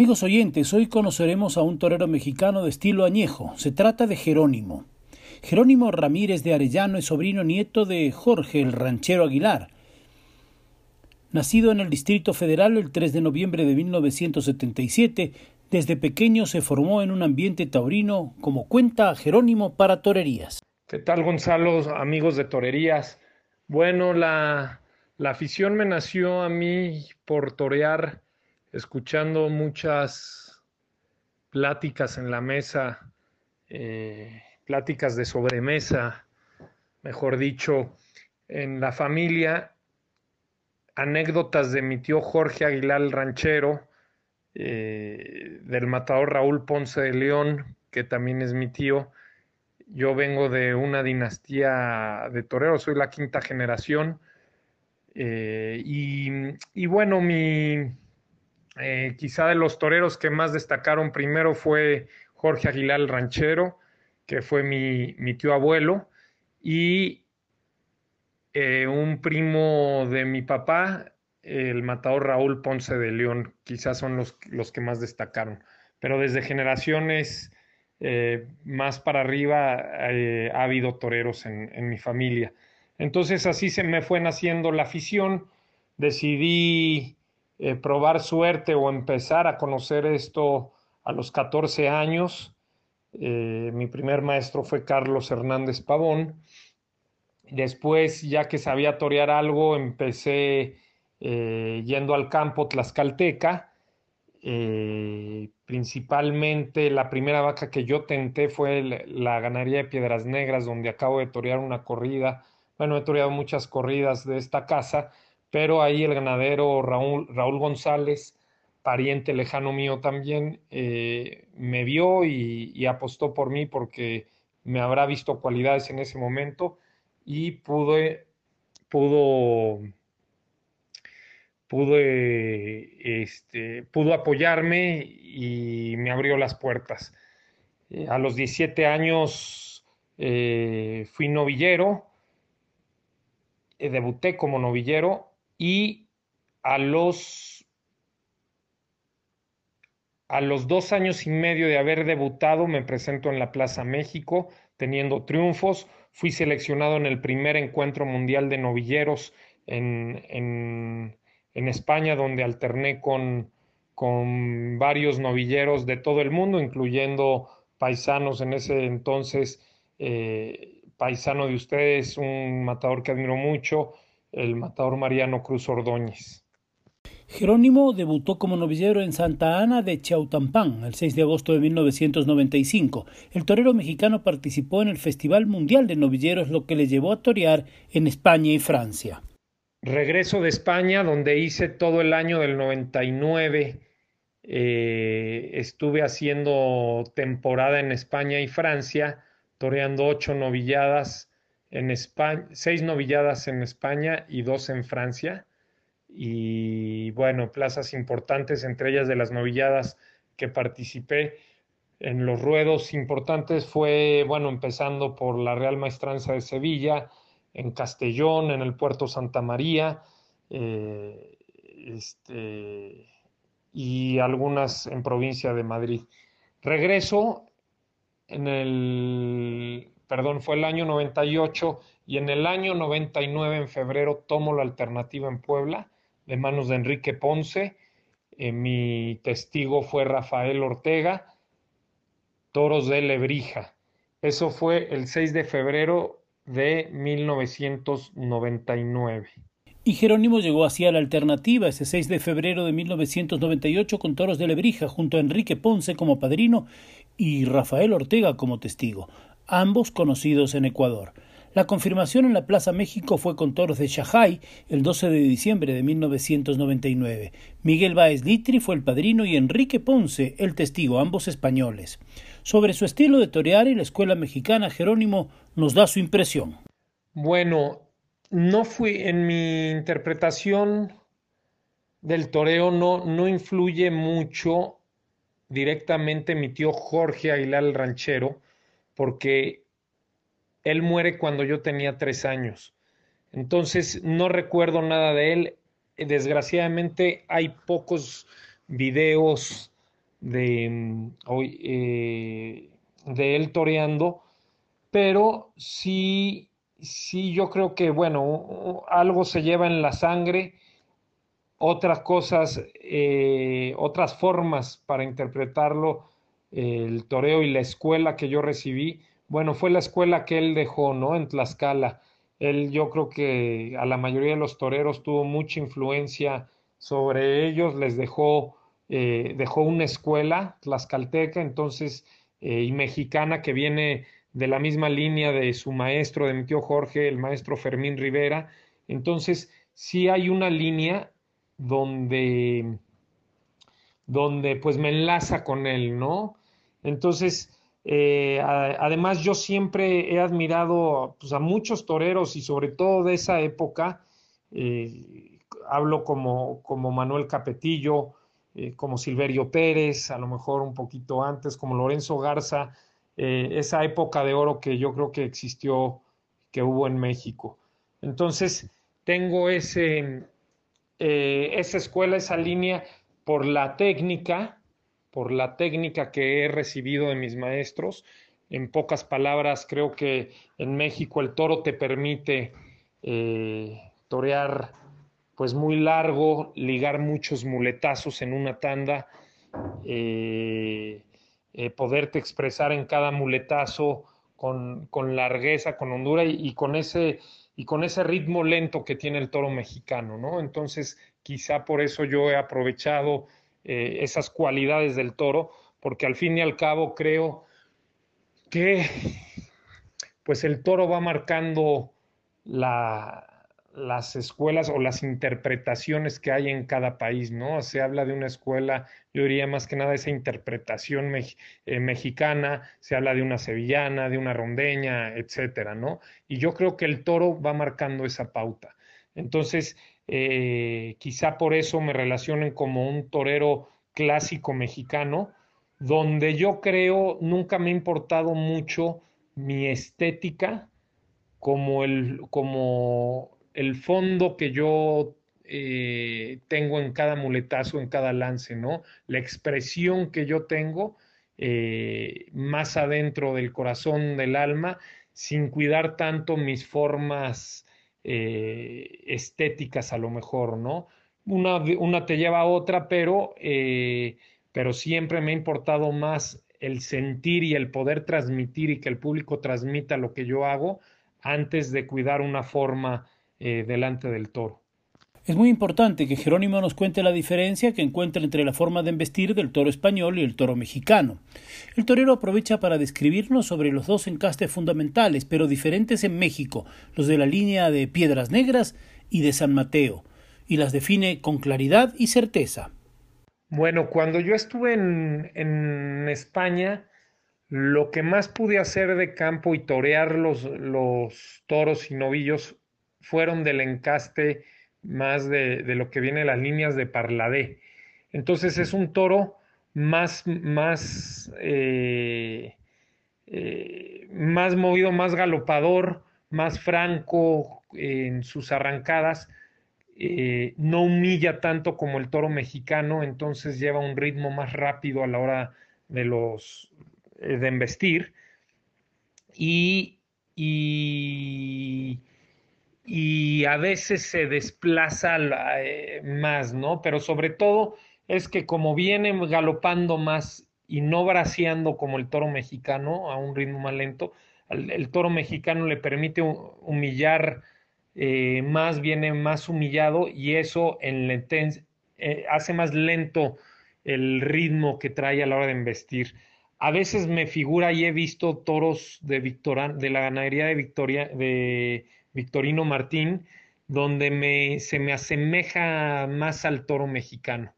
Amigos oyentes, hoy conoceremos a un torero mexicano de estilo añejo. Se trata de Jerónimo. Jerónimo Ramírez de Arellano es sobrino nieto de Jorge el Ranchero Aguilar. Nacido en el Distrito Federal el 3 de noviembre de 1977, desde pequeño se formó en un ambiente taurino, como cuenta Jerónimo para torerías. ¿Qué tal, Gonzalo, amigos de torerías? Bueno, la, la afición me nació a mí por torear escuchando muchas pláticas en la mesa, eh, pláticas de sobremesa, mejor dicho, en la familia, anécdotas de mi tío Jorge Aguilar ranchero, eh, del matador Raúl Ponce de León, que también es mi tío. Yo vengo de una dinastía de toreros, soy la quinta generación. Eh, y bueno, mi, eh, quizá de los toreros que más destacaron primero fue Jorge Aguilar el Ranchero, que fue mi, tío abuelo, y eh, un primo de mi papá, el matador Raúl Ponce de León, quizás son los, los que más destacaron. Pero desde generaciones eh, más para arriba ha habido toreros en, en mi familia. Entonces así se me fue naciendo la afición, decidí eh, probar suerte o empezar a conocer esto a los 14 años. Eh, mi primer maestro fue Carlos Hernández Pavón. Después, ya que sabía torear algo, empecé eh, yendo al campo tlaxcalteca. principalmente la primera vaca que yo tenté fue la ganadería de Piedras Negras, donde acabo de torear una corrida. Bueno, he toreado muchas corridas de esta casa, pero ahí el ganadero Raúl, Raúl González, pariente lejano mío también, eh, me vio y, apostó por mí porque me habrá visto cualidades en ese momento y pude, pudo, pude, este, pudo apoyarme y me abrió las puertas. Eh, a los 17 años eh, fui novillero, debuté como novillero y a los, a los dos años y medio de haber debutado me presento en la Plaza México teniendo triunfos. Fui seleccionado en el primer encuentro mundial de novilleros en, en, España, donde alterné con, con varios novilleros de todo el mundo, incluyendo paisanos en ese entonces, eh, paisano de ustedes, un matador que admiro mucho, el matador Mariano Cruz Ordóñez. Jerónimo debutó como novillero en Santa Ana de Chautampán el 6 de agosto de 1995. El torero mexicano participó en el Festival Mundial de Novilleros, lo que le llevó a torear en España y Francia. Regreso de España, donde hice todo el año del 99. Eh, estuve haciendo temporada en España y Francia, toreando ocho novilladas en España, seis novilladas en España y dos en Francia. Y bueno, plazas importantes, entre ellas de las novilladas que participé en los ruedos importantes fue, bueno, empezando por la Real Maestranza de Sevilla, en Castellón, en el Puerto Santa María, eh, este, y algunas en provincia de Madrid. Regreso en el perdón, fue el año 98 y en el año 99, en febrero, tomo la alternativa en Puebla de manos de Enrique Ponce. Eh, mi testigo fue Rafael Ortega, Toros de Lebrija. Eso fue el 6 de febrero de 1999. Y Jerónimo llegó hacia la alternativa ese 6 de febrero de 1998 con Toros de Lebrija junto a Enrique Ponce como padrino y Rafael Ortega como testigo ambos conocidos en Ecuador. La confirmación en la Plaza México fue con toros de Shajay el 12 de diciembre de 1999. Miguel Báez Litri fue el padrino y Enrique Ponce el testigo, ambos españoles. Sobre su estilo de torear y la escuela mexicana, Jerónimo nos da su impresión. Bueno, no fui en mi interpretación del toreo, no, no influye mucho directamente mi tío Jorge Aguilar el ranchero, porque él muere cuando yo tenía tres años. Entonces no recuerdo nada de él. Desgraciadamente hay pocos videos de, mm, eh, de él toreando, pero sí, sí yo creo que, bueno, algo se lleva en la sangre, otras cosas, eh, otras formas para interpretarlo, el toreo y la escuela que yo recibí, bueno, fue la escuela que él dejó, ¿no? En Tlaxcala. Él yo creo que a la mayoría de los toreros tuvo mucha influencia sobre ellos, les dejó, eh, dejó una escuela tlaxcalteca, entonces, eh, y mexicana que viene de la misma línea de su maestro, de mi tío Jorge, el maestro Fermín Rivera. Entonces, sí hay una línea donde, donde pues me enlaza con él, ¿no? Entonces, eh, además, yo siempre he admirado pues, a muchos toreros y sobre todo de esa época, eh, hablo como, como, Manuel Capetillo, eh, como Silverio Pérez, a lo mejor un poquito antes, como Lorenzo Garza, esa época de oro que yo creo que existió, que hubo en México. Entonces, tengo ese, esa escuela, esa línea por la técnica, por la técnica que he recibido de mis maestros. En pocas palabras, creo que en México el toro te permite eh, torear pues muy largo, ligar muchos muletazos en una tanda, eh, eh, poderte expresar en cada muletazo con, con largueza, con hondura y, y, con ese, y con ese ritmo lento que tiene el toro mexicano, ¿no? Entonces, quizá por eso yo he aprovechado eh, esas cualidades del toro, porque al fin y al cabo creo que pues el toro va marcando las escuelas o las interpretaciones que hay en cada país, ¿no? Se habla de una escuela, yo diría más que nada esa interpretación eh, mexicana, se habla de una sevillana, de una rondeña, etcétera, ¿no? Y yo creo que el toro va marcando esa pauta. Entonces, eh, quizá por eso me relacionen como un torero clásico mexicano, donde yo creo nunca me ha importado mucho mi estética como el, como el fondo que yo eh, tengo en cada muletazo, en cada lance, ¿no? La expresión que yo tengo eh, más adentro del corazón, del alma, sin cuidar tanto mis formas eh, estéticas a lo mejor, ¿no? Una, una te lleva a otra, pero, eh, pero siempre me ha importado más el sentir y el poder transmitir y que el público transmita lo que yo hago antes de cuidar una forma eh, delante del toro. Es muy importante que Jerónimo nos cuente la diferencia que encuentra entre la forma de embestir del toro español y el toro mexicano. El torero aprovecha para describirnos sobre los dos encastes fundamentales, pero diferentes en México, los de la línea de Piedras Negras y de San Mateo, y las define con claridad y certeza. Bueno, cuando yo estuve en, España, lo que más pude hacer de campo y torear los, los toros y novillos fueron del encaste más de, lo que viene las líneas de Parladé. Entonces es un toro más, más, eh, eh, más movido, más galopador, más franco en sus arrancadas. Eh, no humilla tanto como el toro mexicano, entonces lleva un ritmo más rápido a la hora de los de embestir. y y a veces se desplaza eh, más, ¿no? Pero sobre todo es que como viene galopando más y no braceando como el toro mexicano a un ritmo más lento, el, toro mexicano le permite humillar eh, más, viene más humillado y eso eh, hace más lento el ritmo que trae a la hora de embestir. a veces me figura y he visto toros de, de la ganadería de, Victoria, de Victorino Martín, donde me, se me asemeja más al toro mexicano,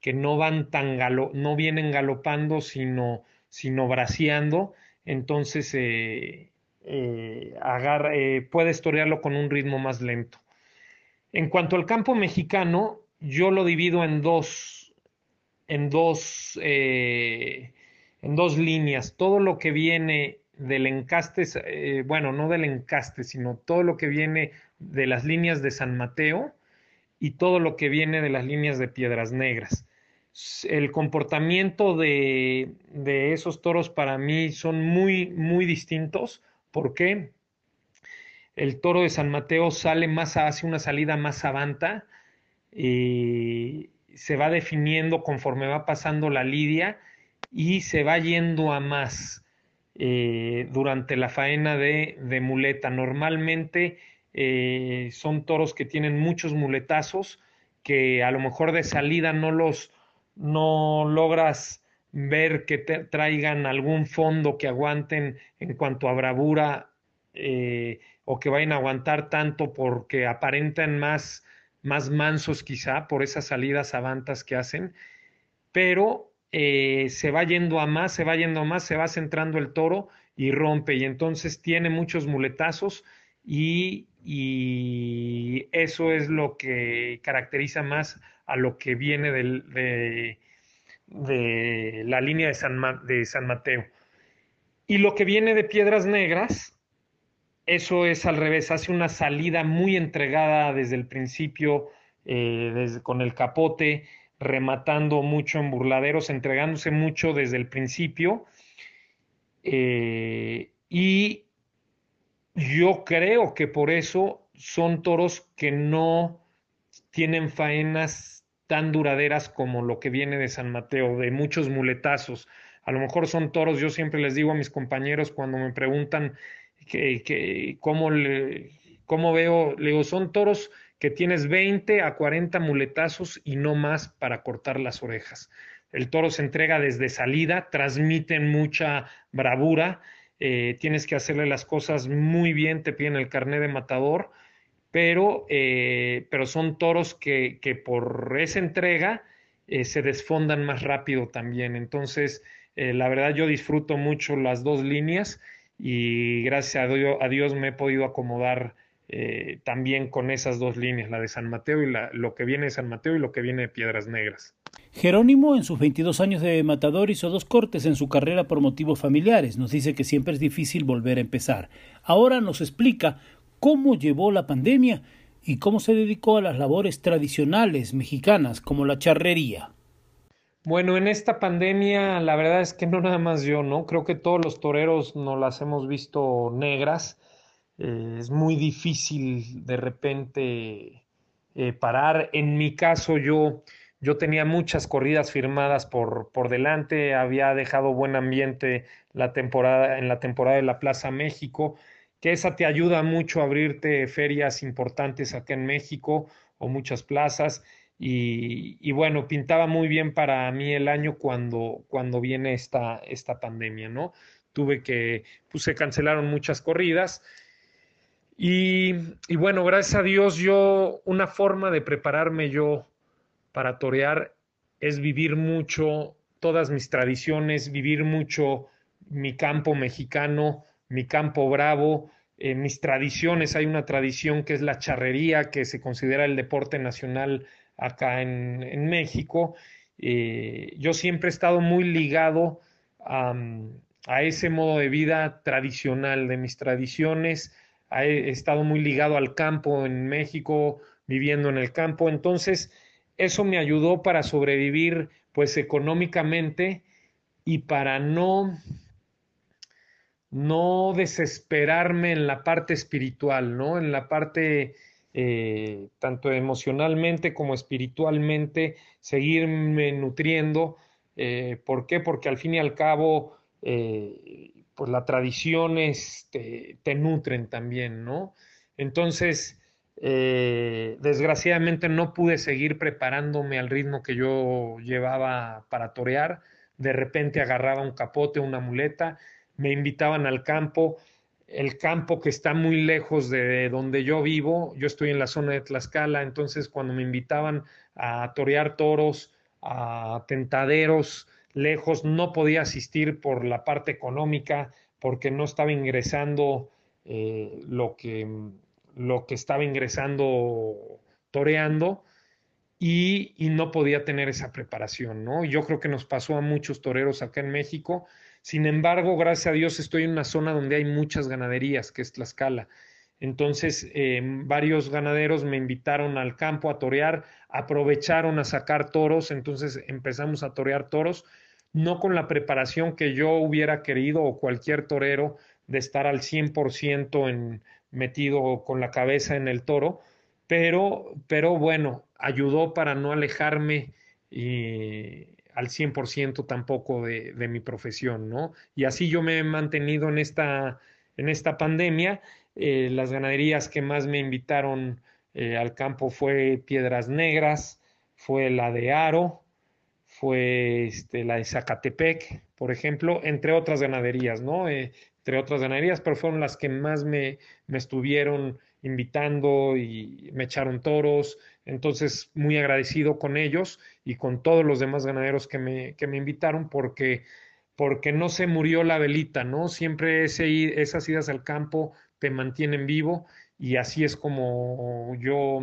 que no van tan no vienen galopando, sino, sino braceando, entonces eh, eh, eh, con un ritmo más lento. En cuanto al campo mexicano, yo lo divido en dos, en dos, en dos líneas. Todo lo que viene del encaste, eh, bueno, no del encaste, sino todo lo que viene de las líneas de San Mateo y todo lo que viene de las líneas de Piedras Negras. El comportamiento de, de esos toros para mí son muy, muy distintos. ¿Por qué? El toro de San Mateo sale más, hace una salida más avanta y se va definiendo conforme va pasando la lidia y se va yendo a más eh, durante la faena de, muleta. Normalmente eh, son toros que tienen muchos muletazos, que a lo mejor de salida no los no logras ver que traigan algún fondo que aguanten en cuanto a bravura eh, o que vayan a aguantar tanto porque aparentan más, más mansos quizá por esas salidas avantas que hacen, pero eh, se va yendo a más, se va yendo a más, se va centrando el toro y rompe y entonces tiene muchos muletazos y, eso es lo que caracteriza más a lo que viene de, de, la línea de San, de San Mateo. Y lo que viene de Piedras Negras, eso es al revés, hace una salida muy entregada desde el principio, eh, desde, con el capote, rematando mucho en burladeros, entregándose mucho desde el principio. Eh, y yo creo que por eso son toros que no tienen faenas tan duraderas como lo que viene de San Mateo, de muchos muletazos. A lo mejor son toros, yo siempre les digo a mis compañeros cuando me preguntan que, cómo, cómo veo, le digo, son toros que tienes 20 a 40 muletazos y no más para cortar las orejas. El toro se entrega desde salida, transmiten mucha bravura, eh, tienes que hacerle las cosas muy bien, te piden el carné de matador, pero, eh, pero son toros que, que, por esa entrega eh, se desfondan más rápido también. Entonces, la verdad yo disfruto mucho las dos líneas y gracias a Dios me he podido acomodar eh, también con esas dos líneas, la de San Mateo y la, lo que viene de San Mateo y lo que viene de Piedras Negras. Jerónimo, en sus 22 años de matador, hizo dos cortes en su carrera por motivos familiares. Nos dice que siempre es difícil volver a empezar. Ahora nos explica cómo llevó la pandemia y cómo se dedicó a las labores tradicionales mexicanas como la charrería. Bueno, en esta pandemia la verdad es que no nada más yo, ¿no? Creo que todos los toreros nos las hemos visto negras eh, es muy difícil de repente eh, parar. En mi caso, yo, yo tenía muchas corridas firmadas por, por delante, había dejado buen ambiente la temporada, en la temporada de la Plaza México, que esa te ayuda mucho a abrirte ferias importantes acá en México o muchas plazas. Y, y, bueno, pintaba muy bien para mí el año cuando, cuando viene esta, esta pandemia, ¿no? Tuve que, pues se cancelaron muchas corridas y, bueno, gracias a Dios, yo, una forma de prepararme yo para torear es vivir mucho todas mis tradiciones, vivir mucho mi campo mexicano, mi campo bravo, eh, mis tradiciones. Hay una tradición que es la charrería, que se considera el deporte nacional acá en, México. Eh, yo siempre he estado muy ligado a, a ese modo de vida tradicional, de mis tradiciones he estado muy ligado al campo en México, viviendo en el campo, entonces eso me ayudó para sobrevivir pues económicamente y para no no desesperarme en la parte espiritual, ¿no? En la parte eh, tanto emocionalmente como espiritualmente, seguirme nutriendo. Eh, ¿Por qué? Porque al fin y al cabo eh, pues las tradiciones te, nutren también, ¿no? Entonces, eh, desgraciadamente no pude seguir preparándome al ritmo que yo llevaba para torear, de repente agarraba un capote, una muleta, me invitaban al campo, el campo que está muy lejos de donde yo vivo, yo estoy en la zona de Tlaxcala, entonces cuando me invitaban a torear toros, a tentaderos lejos, no podía asistir por la parte económica, porque no estaba ingresando eh, lo, que, lo que estaba ingresando toreando y, no podía tener esa preparación, ¿no? Yo creo que nos pasó a muchos toreros acá en México. Sin embargo, gracias a Dios estoy en una zona donde hay muchas ganaderías, que es Tlaxcala. Entonces, eh, varios ganaderos me invitaron al campo a torear, aprovecharon a sacar toros, entonces empezamos a torear toros, no con la preparación que yo hubiera querido o cualquier torero de estar al 100% en, metido con la cabeza en el toro, pero, pero bueno, ayudó para no alejarme y, al 100% tampoco de, mi profesión, ¿no? Y así yo me he mantenido en esta, en esta pandemia. Eh, las ganaderías que más me invitaron eh, al campo fue Piedras Negras, fue la de Aro, fue este, la de Zacatepec, por ejemplo, entre otras ganaderías, ¿no? Eh, entre otras ganaderías, pero fueron las que más me, me estuvieron invitando y me echaron toros, entonces muy agradecido con ellos y con todos los demás ganaderos que me, que me invitaron porque, porque no se murió la velita, ¿no? Siempre esas idas al campo te mantienen vivo y así es como yo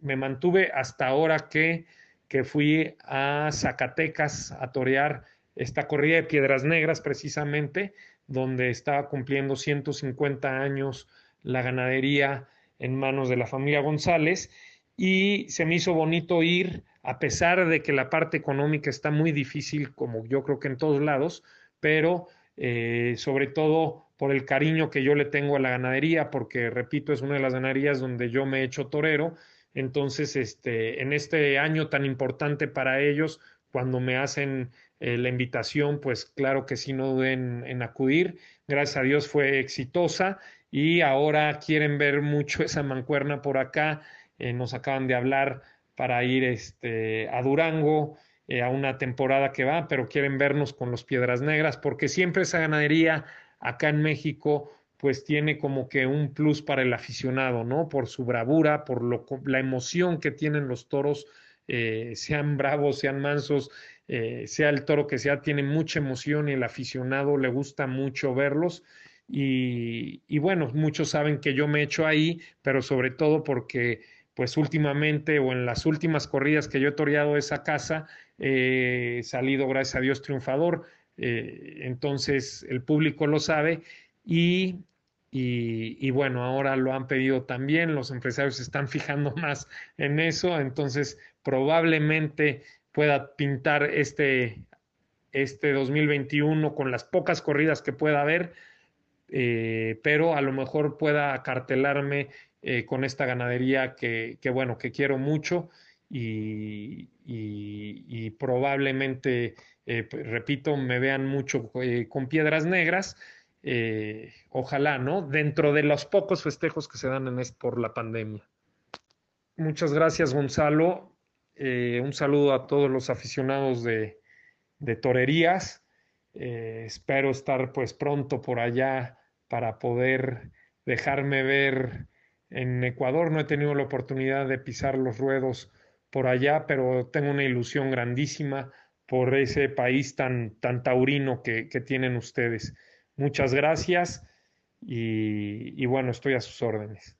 me mantuve hasta ahora que, que fui a Zacatecas a torear esta corrida de Piedras Negras precisamente, donde estaba cumpliendo 150 años la ganadería en manos de la familia González y se me hizo bonito ir, a pesar de que la parte económica está muy difícil, como yo creo que en todos lados, pero eh, sobre todo por el cariño que yo le tengo a la ganadería, porque repito, es una de las ganaderías donde yo me he hecho torero. Entonces, este, en este año tan importante para ellos, cuando me hacen eh, la invitación, pues claro que sí, no duden en acudir. Gracias a Dios fue exitosa y ahora quieren ver mucho esa mancuerna por acá. Eh, nos acaban de hablar para ir este, a Durango eh, a una temporada que va, pero quieren vernos con los Piedras Negras, porque siempre esa ganadería acá en México pues tiene como que un plus para el aficionado, ¿no? Por su bravura, por lo, la emoción que tienen los toros, eh, sean bravos, sean mansos, sea el toro que sea, tiene mucha emoción y el aficionado le gusta mucho verlos. Y, bueno, muchos saben que yo me echo ahí, pero sobre todo porque pues últimamente o en las últimas corridas que yo he toreado esa casa, he salido, gracias a Dios, triunfador. Eh, entonces el público lo sabe y, y, bueno, ahora lo han pedido también, los empresarios se están fijando más en eso, entonces probablemente pueda pintar este, este 2021 con las pocas corridas que pueda haber eh, pero a lo mejor pueda cartelarme eh, con esta ganadería que, que, bueno, que quiero mucho y, y, probablemente, eh, repito, me vean mucho con piedras negras. Ojalá, ¿no? Dentro de los pocos festejos que se dan en este, por la pandemia. Muchas gracias, Gonzalo. un saludo a todos los aficionados de, torerías. Eh, espero estar pues pronto por allá para poder dejarme ver en Ecuador. No he tenido la oportunidad de pisar los ruedos por allá, pero tengo una ilusión grandísima por ese país tan, tan taurino que tienen ustedes. Muchas gracias y, y bueno, estoy a sus órdenes.